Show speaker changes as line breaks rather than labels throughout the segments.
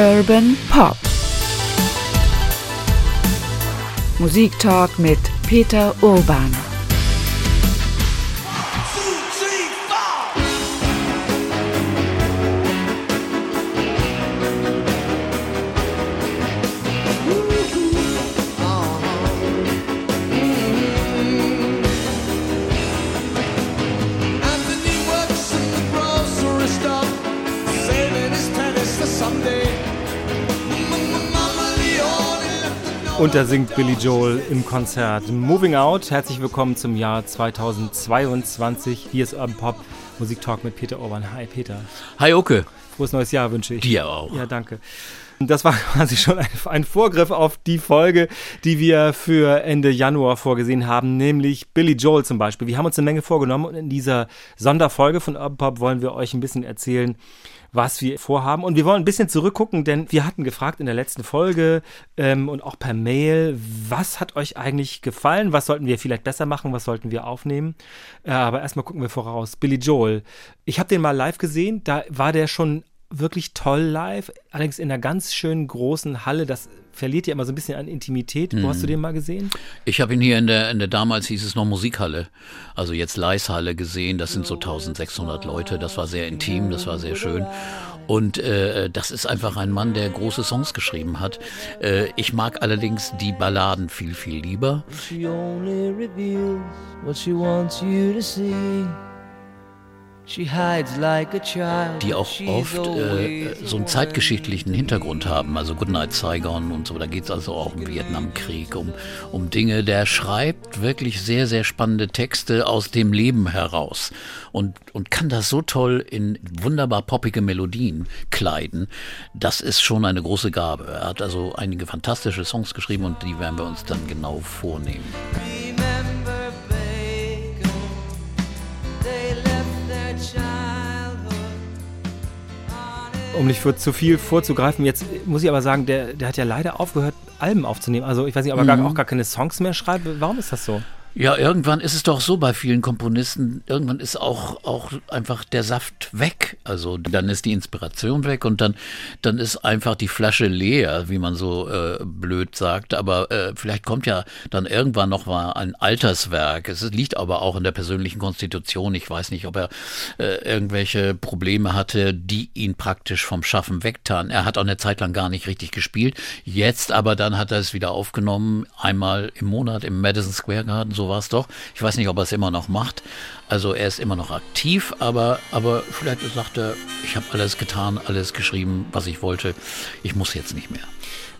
Urban Pop. Musiktalk mit Peter Urban.
Und da singt Billy Joel im Konzert Moving Out. Herzlich willkommen zum Jahr 2022. Hier ist Urban Pop Musik Talk mit Peter Orban. Hi Peter.
Hi Oke.
Frohes neues Jahr wünsche ich.
Dir auch.
Ja, danke. Das war quasi schon ein, ein Vorgriff auf die Folge, die wir für Ende Januar vorgesehen haben, nämlich Billy Joel zum Beispiel. Wir haben uns eine Menge vorgenommen und in dieser Sonderfolge von Urban Pop wollen wir euch ein bisschen erzählen, was wir vorhaben. Und wir wollen ein bisschen zurückgucken, denn wir hatten gefragt in der letzten Folge ähm, und auch per Mail, was hat euch eigentlich gefallen? Was sollten wir vielleicht besser machen? Was sollten wir aufnehmen? Äh, aber erstmal gucken wir voraus. Billy Joel. Ich habe den mal live gesehen. Da war der schon wirklich toll live, allerdings in einer ganz schönen großen Halle. Das verliert ja immer so ein bisschen an Intimität. Wo hast du den mal gesehen?
Ich habe ihn hier in der, in der, damals hieß es noch Musikhalle, also jetzt Leishalle gesehen. Das sind so 1600 Leute. Das war sehr intim, das war sehr schön. Und äh, das ist einfach ein Mann, der große Songs geschrieben hat. Äh, ich mag allerdings die Balladen viel, viel lieber.
She only reveals what she wants you to see.
Die auch oft äh, so einen zeitgeschichtlichen Hintergrund haben. Also Goodnight Saigon und so. Da geht es also auch um Vietnamkrieg, um, um Dinge. Der schreibt wirklich sehr, sehr spannende Texte aus dem Leben heraus und, und kann das so toll in wunderbar poppige Melodien kleiden. Das ist schon eine große Gabe. Er hat also einige fantastische Songs geschrieben und die werden wir uns dann genau vornehmen.
Um nicht für zu viel vorzugreifen, jetzt muss ich aber sagen, der, der hat ja leider aufgehört, Alben aufzunehmen. Also ich weiß nicht, ob er gar, auch gar keine Songs mehr schreibt. Warum ist das so?
Ja, irgendwann ist es doch so bei vielen Komponisten, irgendwann ist auch, auch einfach der Saft weg. Also dann ist die Inspiration weg und dann, dann ist einfach die Flasche leer, wie man so äh, blöd sagt. Aber äh, vielleicht kommt ja dann irgendwann noch mal ein Alterswerk. Es liegt aber auch in der persönlichen Konstitution. Ich weiß nicht, ob er äh, irgendwelche Probleme hatte, die ihn praktisch vom Schaffen wegtan. Er hat auch eine Zeit lang gar nicht richtig gespielt. Jetzt aber dann hat er es wieder aufgenommen, einmal im Monat im Madison Square Garden, so war es doch. Ich weiß nicht, ob er es immer noch macht. Also er ist immer noch aktiv, aber, aber vielleicht sagt er, ich habe alles getan, alles geschrieben, was ich wollte. Ich muss jetzt nicht mehr.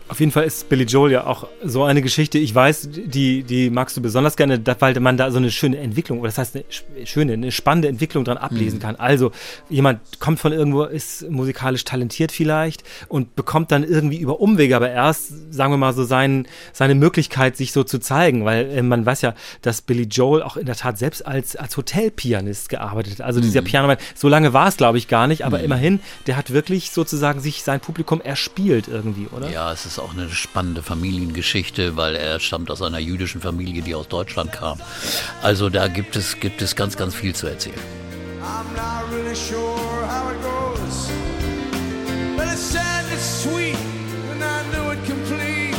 Auf jeden Fall ist Billy Joel ja auch so eine Geschichte. Ich weiß, die, die magst du besonders gerne, weil man da so eine schöne Entwicklung, oder das heißt eine sch- schöne, eine spannende Entwicklung dran ablesen kann. Also jemand kommt von irgendwo, ist musikalisch talentiert vielleicht und bekommt dann irgendwie über Umwege, aber erst, sagen wir mal so, sein, seine Möglichkeit, sich so zu zeigen, weil äh, man weiß ja, dass Billy Joel auch in der Tat selbst als, als Hotelpianist gearbeitet. Also dieser Pianoman, so lange war es, glaube ich, gar nicht, aber immerhin, der hat wirklich sozusagen sich sein Publikum erspielt irgendwie, oder?
Ja, es ist auch eine spannende Familiengeschichte, weil er stammt aus einer jüdischen Familie, die aus Deutschland kam. Also da gibt es, gibt es ganz, ganz viel zu erzählen.
I'm not really sure how it goes. But it's sad, it's sweet, and I knew it complete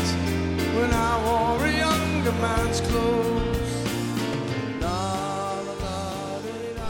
when I wore a younger man's clothes.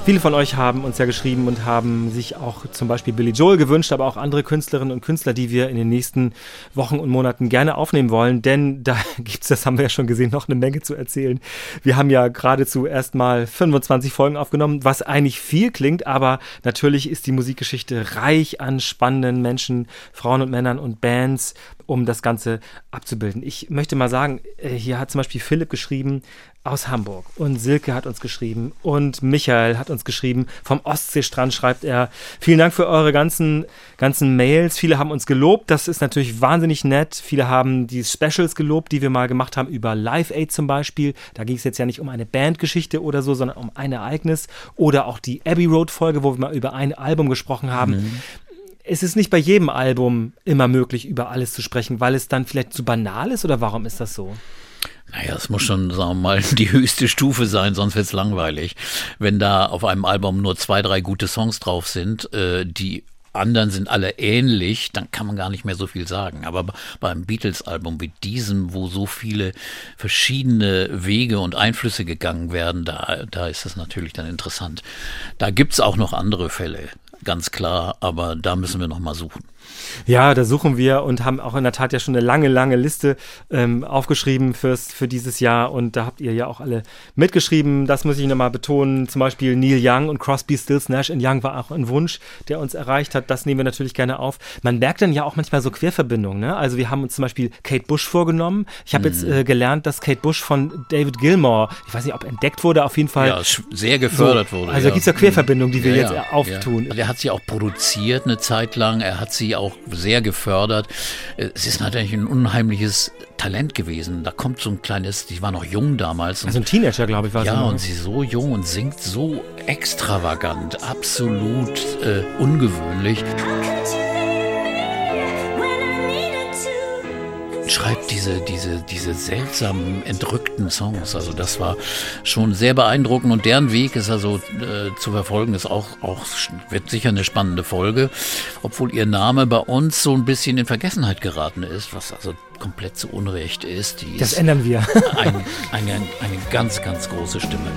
Viele von euch haben uns ja geschrieben und haben sich auch zum Beispiel Billy Joel gewünscht, aber auch andere Künstlerinnen und Künstler, die wir in den nächsten Wochen und Monaten gerne aufnehmen wollen, denn da gibt's, das haben wir ja schon gesehen, noch eine Menge zu erzählen. Wir haben ja geradezu erst mal 25 Folgen aufgenommen, was eigentlich viel klingt, aber natürlich ist die Musikgeschichte reich an spannenden Menschen, Frauen und Männern und Bands, um das Ganze abzubilden. Ich möchte mal sagen, äh, hier hat zum Beispiel Philipp geschrieben, aus Hamburg. Und Silke hat uns geschrieben und Michael hat uns geschrieben. Vom Ostseestrand schreibt er. Vielen Dank für eure ganzen, ganzen Mails. Viele haben uns gelobt. Das ist natürlich wahnsinnig nett. Viele haben die Specials gelobt, die wir mal gemacht haben über Live Aid zum Beispiel. Da ging es jetzt ja nicht um eine Bandgeschichte oder so, sondern um ein Ereignis. Oder auch die Abbey Road Folge, wo wir mal über ein Album gesprochen haben. Es ist nicht bei jedem Album immer möglich, über alles zu sprechen, weil es dann vielleicht zu banal ist oder warum ist das so?
Naja, es muss schon, sagen wir mal, die höchste Stufe sein, sonst wird's langweilig. Wenn da auf einem Album nur zwei, drei gute Songs drauf sind, äh, die anderen sind alle ähnlich, dann kann man gar nicht mehr so viel sagen. Aber beim Beatles-Album wie diesem, wo so viele verschiedene Wege und Einflüsse gegangen werden, da, da ist es natürlich dann interessant. Da gibt's auch noch andere Fälle, ganz klar, aber da müssen wir noch mal suchen.
Ja, da suchen wir und haben auch in der Tat ja schon eine lange, lange Liste ähm, aufgeschrieben fürs, für dieses Jahr und da habt ihr ja auch alle mitgeschrieben. Das muss ich nochmal betonen. Zum Beispiel Neil Young und Crosby, Stills, Nash Young war auch ein Wunsch, der uns erreicht hat. Das nehmen wir natürlich gerne auf. Man merkt dann ja auch manchmal so Querverbindungen. Ne? Also wir haben uns zum Beispiel Kate Bush vorgenommen. Ich habe mhm. jetzt äh, gelernt, dass Kate Bush von David Gilmore, ich weiß nicht, ob entdeckt wurde, auf jeden Fall.
Ja, sehr gefördert
so,
wurde.
Also ja. gibt es ja Querverbindungen, die wir ja, jetzt auftun.
Ja. Er hat sie auch produziert eine Zeit lang. Er hat sie auch sehr gefördert. Es ist natürlich ein unheimliches Talent gewesen. Da kommt so ein kleines, die war noch jung damals.
Also ein Teenager, glaube ich, war
Ja, und sie so jung und singt so extravagant, absolut äh, ungewöhnlich. Schreibt diese, diese, diese seltsamen, entrückten Songs. Also das war schon sehr beeindruckend und deren Weg ist also äh, zu verfolgen, ist auch, auch, wird sicher eine spannende Folge, obwohl ihr Name bei uns so ein bisschen in Vergessenheit geraten ist, was also komplett zu Unrecht ist.
Die das ist ändern wir.
Ein, eine, eine ganz, ganz große Stimme.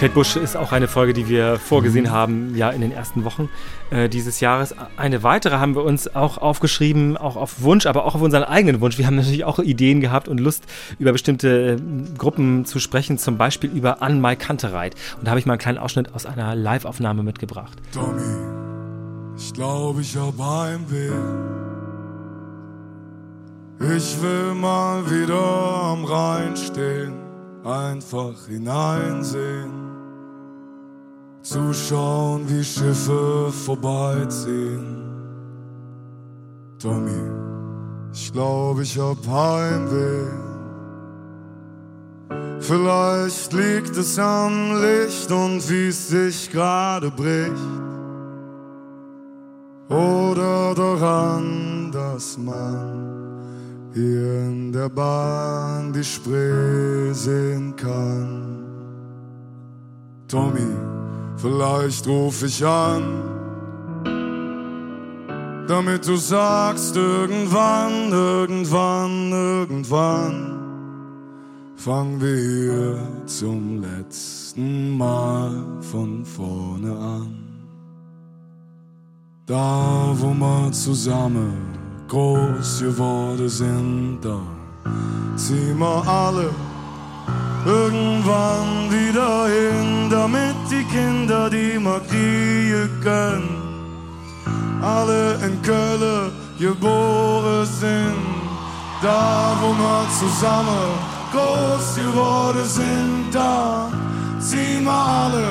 Kate Bush ist auch eine Folge, die wir vorgesehen mhm. haben, ja, in den ersten Wochen äh, dieses Jahres. Eine weitere haben wir uns auch aufgeschrieben, auch auf Wunsch, aber auch auf unseren eigenen Wunsch. Wir haben natürlich auch Ideen gehabt und Lust, über bestimmte äh, Gruppen zu sprechen, zum Beispiel über Ann Mai Kantereit. Und da habe ich mal einen kleinen Ausschnitt aus einer Live-Aufnahme mitgebracht.
Tommy, ich glaube, ich habe Heimweh. Ich will mal wieder am Rhein stehen, einfach hineinsehen zuschauen, wie Schiffe vorbeiziehen. Tommy, ich glaube, ich hab Heimweh. Vielleicht liegt es am Licht und wie es sich gerade bricht. Oder daran, dass man hier in der Bahn die Spree sehen kann. Tommy, Vielleicht ruf ich an, damit du sagst, irgendwann, irgendwann, irgendwann fangen wir hier zum letzten Mal von vorne an. Da, wo wir zusammen groß geworden sind, da ziehen wir alle irgendwann wieder hin, damit die Kinder, die man kriegen können, alle in Köln geboren sind. Da, wo wir zusammen groß geworden sind, da ziehen wir alle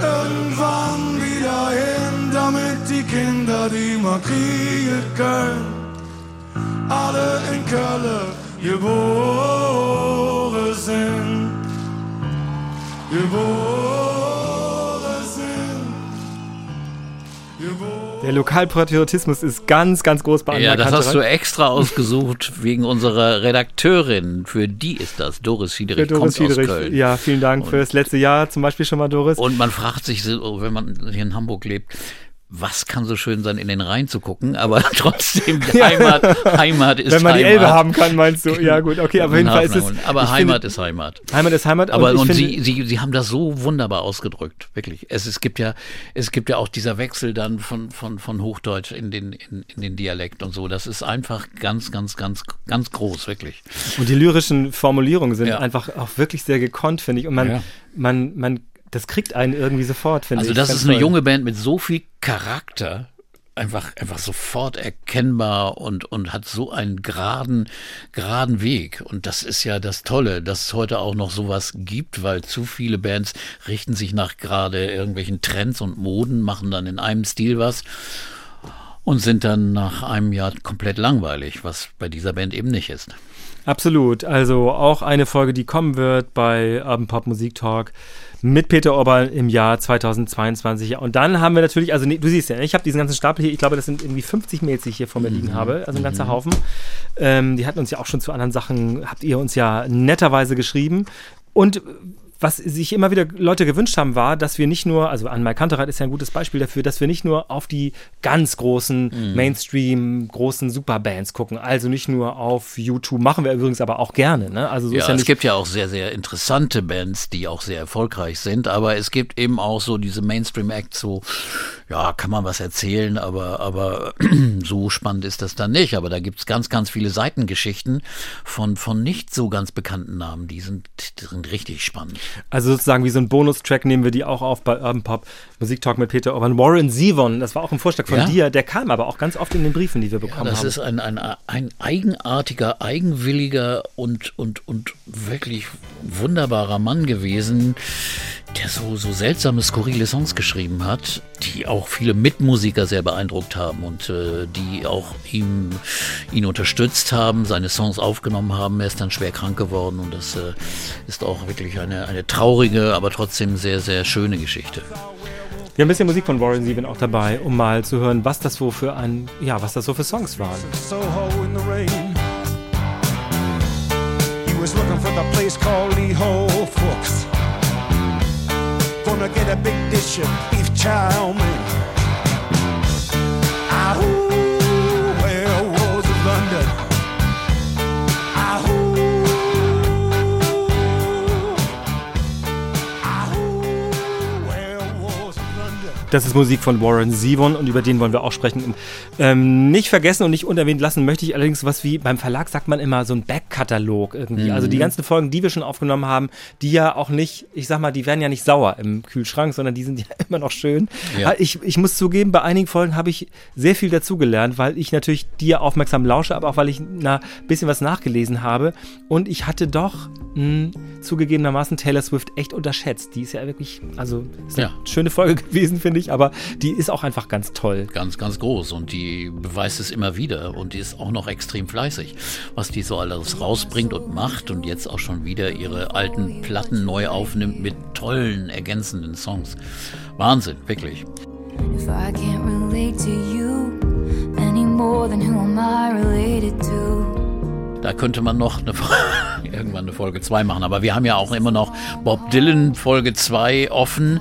irgendwann wieder hin, damit die Kinder, die kriegen können, alle in Köln geboren sind, geboren
Der Lokalpatriotismus ist ganz, ganz groß bei
Ja, das hast du extra ausgesucht wegen unserer Redakteurin. Für die ist das, Doris Fiederich, Doris kommt Fiederich. aus Köln.
Ja, vielen Dank und, für das letzte Jahr zum Beispiel schon mal, Doris.
Und man fragt sich, wenn man hier in Hamburg lebt, was kann so schön sein, in den Rhein zu gucken, aber trotzdem Heimat, Heimat ist Heimat.
Wenn man Heimat. die Elbe haben kann, meinst du? Ja gut, okay, aber auf jeden Fall ist es...
Aber Heimat finde, ist Heimat.
Heimat ist Heimat.
Aber und, und Sie, Sie, Sie haben das so wunderbar ausgedrückt, wirklich. Es, es, gibt ja, es gibt ja auch dieser Wechsel dann von, von, von Hochdeutsch in den, in, in den Dialekt und so. Das ist einfach ganz, ganz, ganz, ganz groß, wirklich.
Und die lyrischen Formulierungen sind ja. einfach auch wirklich sehr gekonnt, finde ich. Und man, ja. man, man das kriegt einen irgendwie sofort, finde
also
ich.
Also das ist eine toll. junge Band mit so viel Charakter, einfach, einfach sofort erkennbar und, und hat so einen geraden, geraden Weg. Und das ist ja das Tolle, dass es heute auch noch sowas gibt, weil zu viele Bands richten sich nach gerade irgendwelchen Trends und Moden, machen dann in einem Stil was und sind dann nach einem Jahr komplett langweilig, was bei dieser Band eben nicht ist.
Absolut. Also auch eine Folge, die kommen wird bei Urban Pop Musik Talk mit Peter Orban im Jahr 2022. Und dann haben wir natürlich, also nee, du siehst ja, ich habe diesen ganzen Stapel hier, ich glaube, das sind irgendwie 50 Mails, die ich hier vor mir liegen mhm. habe, also ein ganzer mhm. Haufen. Ähm, die hatten uns ja auch schon zu anderen Sachen, habt ihr uns ja netterweise geschrieben. Und was sich immer wieder Leute gewünscht haben, war, dass wir nicht nur, also Anne Kantereit ist ja ein gutes Beispiel dafür, dass wir nicht nur auf die ganz großen
Mhm.
Mainstream, großen Superbands gucken. Also nicht nur auf YouTube, machen wir übrigens aber auch gerne. Ne? Also so
Ja,
ja
es gibt ja auch sehr, sehr interessante Bands, die auch sehr erfolgreich sind, aber es gibt eben auch so diese Mainstream-Acts, so, ja, kann man was erzählen, aber, aber so spannend ist das dann nicht. Aber da gibt's ganz, ganz viele Seitengeschichten von, von nicht so ganz bekannten Namen, die sind, die sind richtig spannend.
Also sozusagen wie so ein Bonustrack nehmen wir die auch auf bei Urban Pop, Musiktalk mit Peter Orban. Warren Zevon, das war auch ein Vorschlag von
Ja.
dir, der kam aber auch ganz oft in den Briefen, die wir bekommen
Das
haben.
ist ein, ein, ein eigenartiger, eigenwilliger und, und, und wirklich wunderbarer Mann gewesen, der so, so seltsame, skurrile Songs geschrieben hat, die auch viele Mitmusiker sehr beeindruckt haben und äh, die auch ihm, ihn unterstützt haben, seine Songs aufgenommen haben. Er ist dann schwer krank geworden und das äh, ist auch wirklich eine, eine traurige, aber trotzdem sehr, sehr schöne Geschichte.
Wir haben ein bisschen Musik von Warren Zevon auch dabei, um mal zu hören, was das so für ein, ja, was das so für Songs waren.
Soho in the rain. He was looking for the place called Lee Ho Fooks. Gonna get a big dish of beef chow mein. Ahoo,
Das ist Musik von Warren Zevon und über den wollen wir auch sprechen. Ähm, nicht vergessen und nicht unerwähnt lassen möchte ich allerdings was wie, beim Verlag sagt man immer so ein Backkatalog irgendwie. Also die ganzen Folgen, die wir schon aufgenommen haben, die ja auch nicht, ich sag mal, die werden ja nicht sauer im Kühlschrank, sondern die sind ja immer noch schön.
Ja.
Ich, ich muss zugeben, bei einigen Folgen habe ich sehr viel dazugelernt, weil ich natürlich dir aufmerksam lausche, aber auch weil ich ein bisschen was nachgelesen habe. Und ich hatte doch mh, zugegebenermaßen Taylor Swift echt unterschätzt. Die ist ja wirklich, also ist eine
Ja.
schöne Folge gewesen, finde ich, aber die ist auch einfach ganz toll.
ganz, ganz groß und die beweist es immer wieder und die ist auch noch extrem fleißig, was die so alles rausbringt und macht und jetzt auch schon wieder ihre alten Platten neu aufnimmt mit tollen ergänzenden Songs. Wahnsinn, wirklich.
If I can't relate to you any more than who am I related to?
Da könnte man noch eine, irgendwann eine Folge 2 machen, aber wir haben ja auch immer noch Bob Dylan Folge 2 offen.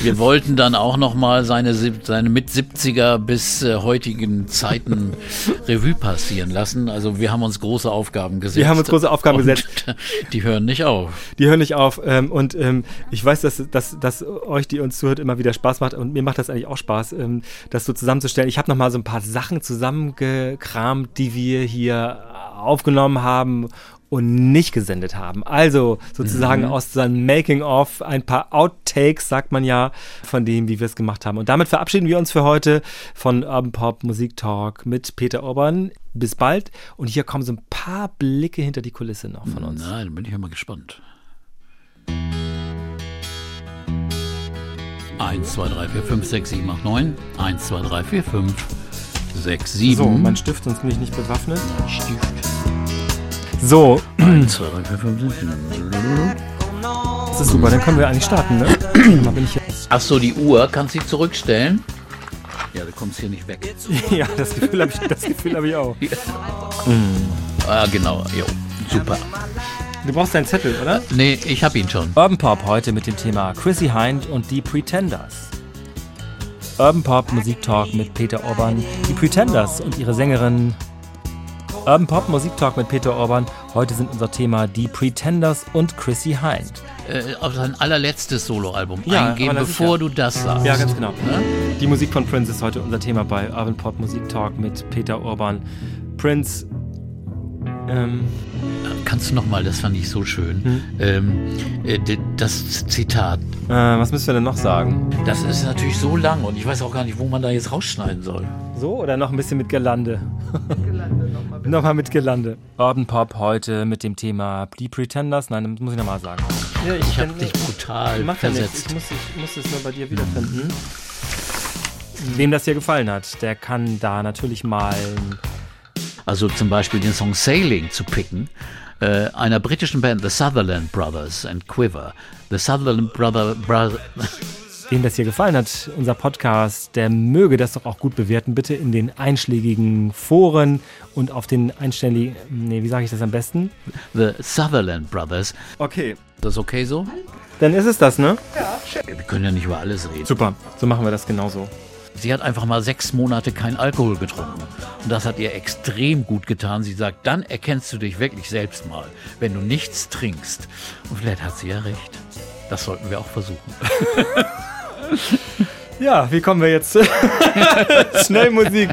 Wir wollten dann auch noch mal seine, seine mit 70er bis äh, heutigen Zeiten Revue passieren lassen. Also wir haben uns große Aufgaben gesetzt.
Wir haben uns große Aufgaben gesetzt.
Die hören nicht auf.
Die hören nicht auf. Ähm, und ähm, ich weiß, dass, dass, dass euch, die uns zuhört, immer wieder Spaß macht. Und mir macht das eigentlich auch Spaß, ähm, das so zusammenzustellen. Ich habe noch mal so ein paar Sachen zusammengekramt, die wir hier aufgenommen haben und nicht gesendet haben. Also sozusagen aus seinem Making-of ein paar Outtakes, sagt man ja, von dem, wie wir es gemacht haben. Und damit verabschieden wir uns für heute von Urban Pop Musik Talk mit Peter Urban. Bis bald. Und hier kommen so ein paar Blicke hinter die Kulisse noch von uns.
Dann bin ich ja mal gespannt. Eins, zwei, drei, vier, fünf, sechs, sieben, acht, neun. Eins, zwei, drei, vier, fünf, sechs, sieben.
So, mein Stift, sonst bin ich nicht bewaffnet.
Stift.
So,
Eins, zwei, drei, vier, fünf, sechs, sieben.
das ist super, dann können wir eigentlich starten, ne? Mal bin ich jetzt.
Ach so, die Uhr, kannst du sie zurückstellen? Ja, du kommst hier nicht weg.
Ja, das Gefühl habe ich, das Gefühl hab ich auch.
Ah, genau, jo, super.
Du brauchst deinen Zettel, oder?
Nee, ich hab ihn schon.
Urban Pop heute mit dem Thema Chrissy Hind und die Pretenders. Urban Pop Musiktalk mit Peter Orban, die Pretenders und ihre Sängerin. Urban Pop Musiktalk mit Peter Orban. Heute sind unser Thema die Pretenders und Chrissy Hind.
Äh, auf sein allerletztes Soloalbum
Ja,
eingehen, bevor
sicher.
du das sagst.
Ja, ganz genau.
Ne?
Die Musik von Prince ist heute unser Thema bei Urban Pop Musiktalk mit Peter Orban. Prince, ähm,
Kannst du noch mal, das fand ich so schön,
Hm.
ähm, äh, das Zitat,
äh, was müssen wir denn noch sagen?
das ist natürlich so lang und ich weiß auch gar nicht, wo man da jetzt rausschneiden soll.
So oder noch ein bisschen mit Gelande? Nochmal mit Gelande. Urban Pop heute mit dem Thema Die Pretenders. Nein, das muss ich nochmal sagen. Ja,
Ich habe dich brutal
ja nichts.
versetzt.
Ich muss, ich muss es nur bei dir wiederfinden. Wem das hier gefallen hat, der kann da natürlich mal.
Also zum Beispiel den Song Sailing zu picken, äh, einer britischen Band, The Sutherland Brothers and Quiver. The Sutherland Brother, Brother
Wem das hier gefallen hat, unser Podcast, der möge das doch auch gut bewerten. Bitte in den einschlägigen Foren und auf den einstelligen, nee, wie sage ich das am besten?
The Sutherland Brothers.
Okay.
Ist das okay so?
Dann ist es das, ne?
Wir können ja nicht über alles reden.
Super, so machen wir das genauso.
Sie hat einfach mal sechs Monate kein Alkohol getrunken. Und das hat ihr extrem gut getan. Sie sagt, dann erkennst du dich wirklich selbst mal, wenn du nichts trinkst. Und vielleicht hat sie ja recht. Das sollten wir auch versuchen.
Ja, wie kommen wir jetzt? Schnell Musik.